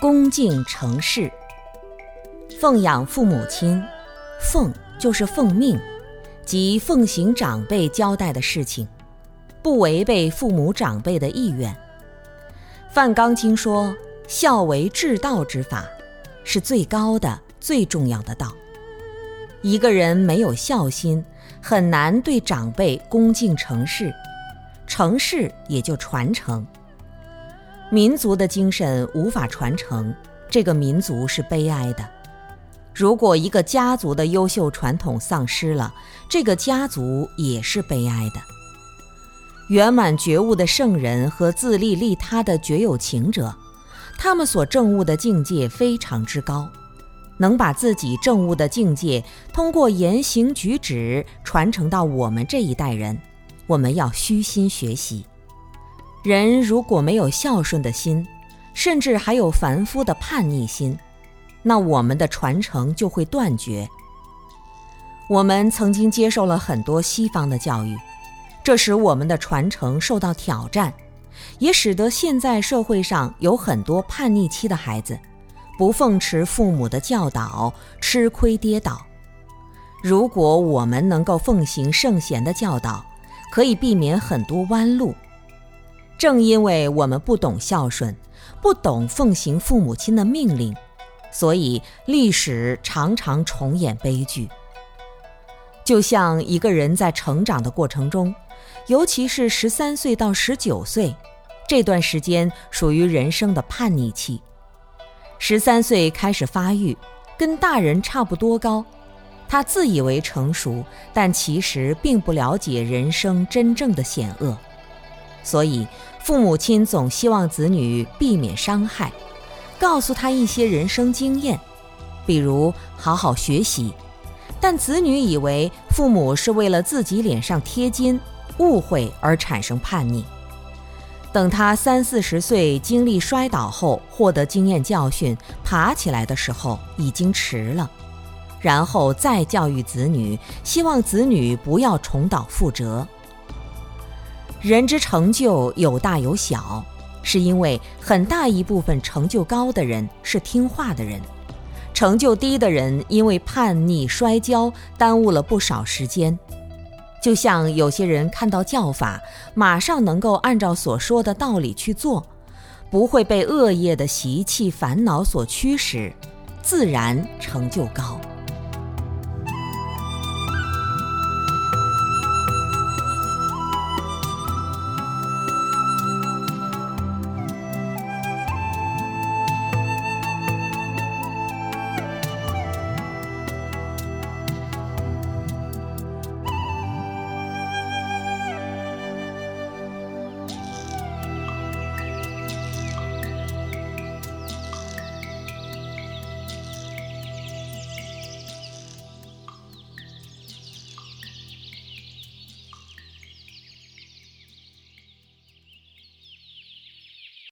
恭敬成事，奉养父母亲，奉就是奉命，即奉行长辈交代的事情，不违背父母长辈的意愿。范刚经说，孝为至道之法，是最高的、最重要的道。一个人没有孝心，很难对长辈恭敬成事，成事也就传承。民族的精神无法传承，这个民族是悲哀的。如果一个家族的优秀传统丧失了，这个家族也是悲哀的。圆满觉悟的圣人和自利利他的绝有情者，他们所证悟的境界非常之高，能把自己证悟的境界通过言行举止传承到我们这一代人，我们要虚心学习。人如果没有孝顺的心，甚至还有凡夫的叛逆心，那我们的传承就会断绝。我们曾经接受了很多西方的教育，这使我们的传承受到挑战，也使得现在社会上有很多叛逆期的孩子，不奉持父母的教导，吃亏跌倒。如果我们能够奉行圣贤的教导，可以避免很多弯路。正因为我们不懂孝顺，不懂奉行父母亲的命令，所以历史常常重演悲剧。就像一个人在成长的过程中，尤其是十三岁到十九岁这段时间，属于人生的叛逆期。十三岁开始发育，跟大人差不多高，他自以为成熟，但其实并不了解人生真正的险恶。所以，父母亲总希望子女避免伤害，告诉他一些人生经验，比如好好学习。但子女以为父母是为了自己脸上贴金，误会而产生叛逆。等他三四十岁经历摔倒后，获得经验教训，爬起来的时候已经迟了。然后再教育子女，希望子女不要重蹈覆辙。人之成就有大有小，是因为很大一部分成就高的人是听话的人，成就低的人因为叛逆摔跤耽误了不少时间。就像有些人看到教法，马上能够按照所说的道理去做，不会被恶业的习气烦恼所驱使，自然成就高。